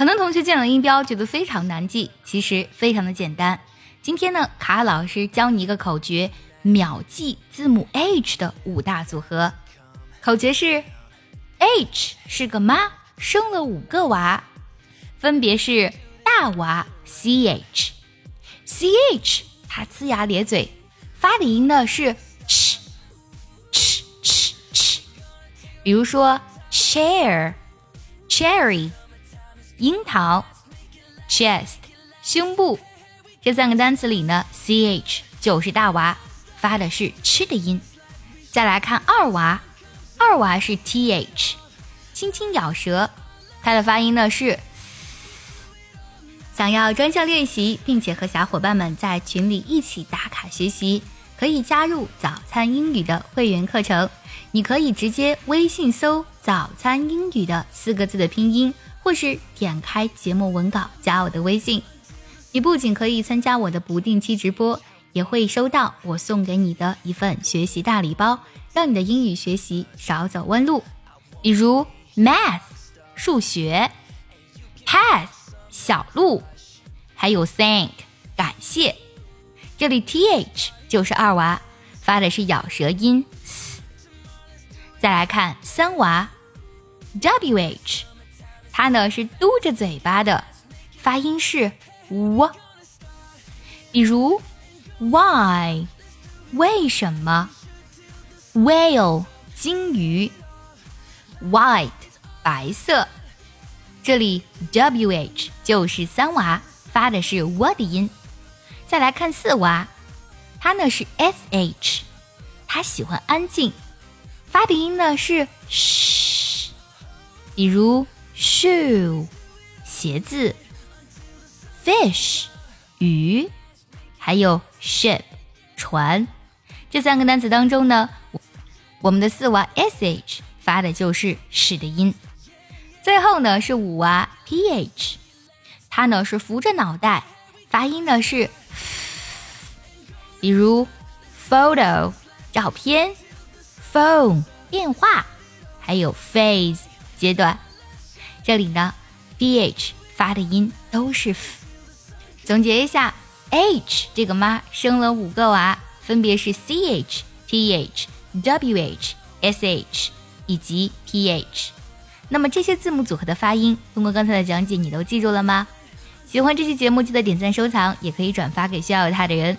很多同学见了音标觉得非常难记，其实非常的简单。今天呢，卡老师教你一个口诀，秒记字母 H 的五大组合。口诀是：H 是个妈，生了五个娃，分别是大娃 CH，CH 它呲牙咧嘴，发的音呢是 ch ch ch ch，比如说 chair，cherry。樱桃，chest，胸部，这三个单词里呢，ch 就是大娃，发的是吃的音。再来看二娃，二娃是 th，轻轻咬舌，它的发音呢是。想要专项练习，并且和小伙伴们在群里一起打卡学习，可以加入早餐英语的会员课程。你可以直接微信搜“早餐英语”的四个字的拼音。或是点开节目文稿加我的微信，你不仅可以参加我的不定期直播，也会收到我送给你的一份学习大礼包，让你的英语学习少走弯路。比如 math 数学，path 小路，还有 thank 感谢。这里 th 就是二娃，发的是咬舌音。再来看三娃，wh。它呢是嘟着嘴巴的，发音是 w。比如 why 为什么？whale 金鱼，white 白色。这里 wh 就是三娃，发的是 w 的音。再来看四娃，他呢是 sh，他喜欢安静，发的音呢是 sh。比如。shoe 鞋子，fish 鱼，还有 ship 船，这三个单词当中呢，我们的四娃 sh 发的就是是的音。最后呢是五娃 ph，它呢是扶着脑袋，发音呢是，比如 photo 照片，phone 电话，还有 phase 阶段。这里呢，bh 发的音都是 f。总结一下，h 这个妈生了五个娃，分别是 ch、th、wh、sh 以及 ph。那么这些字母组合的发音，通过刚才的讲解，你都记住了吗？喜欢这期节目，记得点赞收藏，也可以转发给需要它的人。